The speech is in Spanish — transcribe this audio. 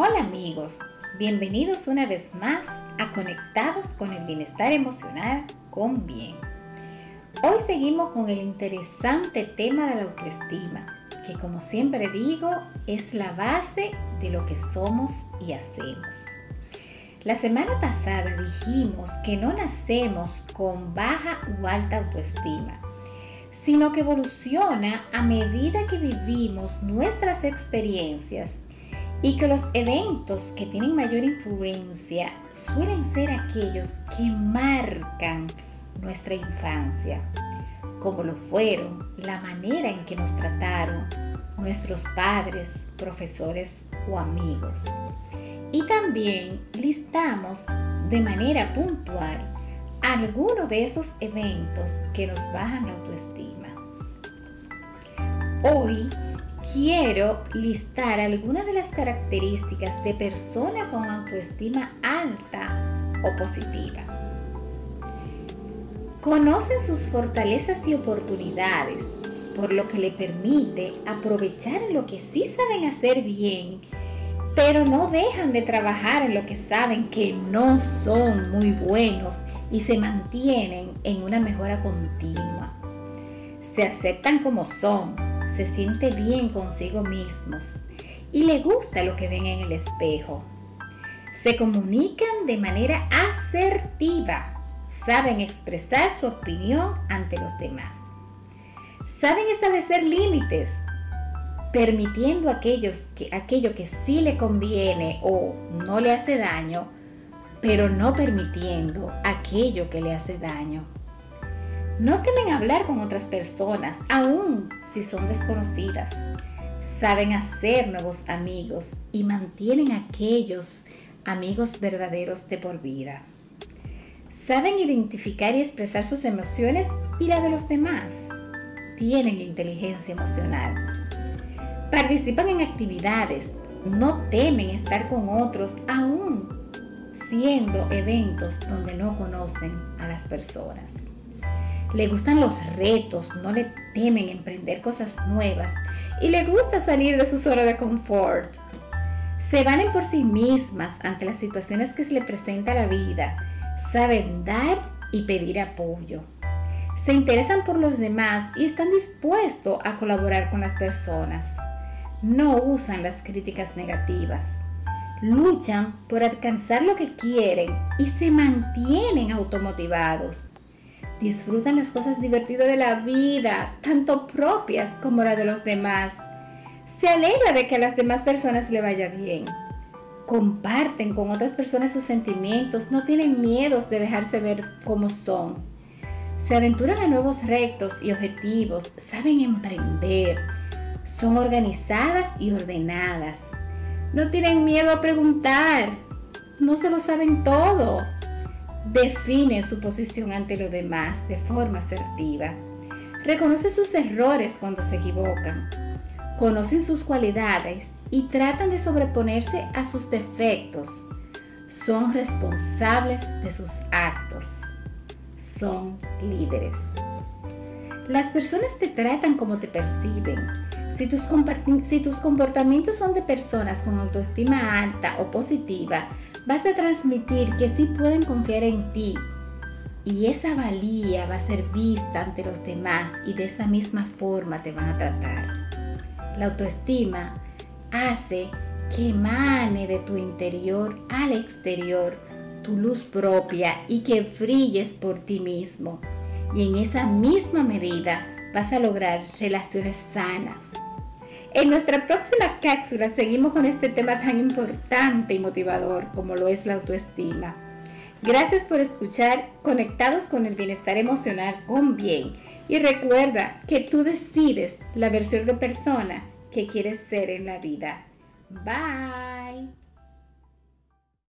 Hola amigos, bienvenidos una vez más a Conectados con el Bienestar Emocional con Bien. Hoy seguimos con el interesante tema de la autoestima, que como siempre digo es la base de lo que somos y hacemos. La semana pasada dijimos que no nacemos con baja o alta autoestima, sino que evoluciona a medida que vivimos nuestras experiencias y que los eventos que tienen mayor influencia suelen ser aquellos que marcan nuestra infancia, como lo fueron la manera en que nos trataron nuestros padres, profesores o amigos. Y también listamos de manera puntual algunos de esos eventos que nos bajan la autoestima. Hoy quiero listar algunas de las características de persona con autoestima alta o positiva. Conocen sus fortalezas y oportunidades, por lo que le permite aprovechar lo que sí saben hacer bien, pero no dejan de trabajar en lo que saben que no son muy buenos y se mantienen en una mejora continua. Se aceptan como son, se siente bien consigo mismos y le gusta lo que ven en el espejo. Se comunican de manera asertiva, saben expresar su opinión ante los demás. Saben establecer límites, permitiendo aquellos que, aquello que sí le conviene o no le hace daño, pero no permitiendo aquello que le hace daño. No temen hablar con otras personas, aun si son desconocidas. Saben hacer nuevos amigos y mantienen aquellos amigos verdaderos de por vida. Saben identificar y expresar sus emociones y la de los demás. Tienen inteligencia emocional. Participan en actividades. No temen estar con otros aún siendo eventos donde no conocen a las personas. Le gustan los retos, no le temen emprender cosas nuevas y le gusta salir de su zona de confort. Se valen por sí mismas ante las situaciones que se le presenta a la vida. Saben dar y pedir apoyo. Se interesan por los demás y están dispuestos a colaborar con las personas. No usan las críticas negativas. Luchan por alcanzar lo que quieren y se mantienen automotivados disfrutan las cosas divertidas de la vida, tanto propias como las de los demás. Se alegra de que a las demás personas le vaya bien. Comparten con otras personas sus sentimientos, no tienen miedos de dejarse ver como son. Se aventuran a nuevos retos y objetivos, saben emprender, son organizadas y ordenadas. No tienen miedo a preguntar, no se lo saben todo define su posición ante los demás de forma asertiva. Reconoce sus errores cuando se equivocan. Conocen sus cualidades y tratan de sobreponerse a sus defectos. Son responsables de sus actos. Son líderes. Las personas te tratan como te perciben. Si tus, comportamientos son de personas con autoestima alta o positiva, vas a transmitir que sí pueden confiar en ti y esa valía va a ser vista ante los demás y de esa misma forma te van a tratar. La autoestima hace que emane de tu interior al exterior tu luz propia y que brilles por ti mismo. Y en esa misma medida vas a lograr relaciones sanas, en nuestra próxima cápsula seguimos con este tema tan importante y motivador como lo es la autoestima. Gracias por escuchar Conectados con el Bienestar Emocional con Bien. Y recuerda que tú decides la versión de persona que quieres ser en la vida. Bye.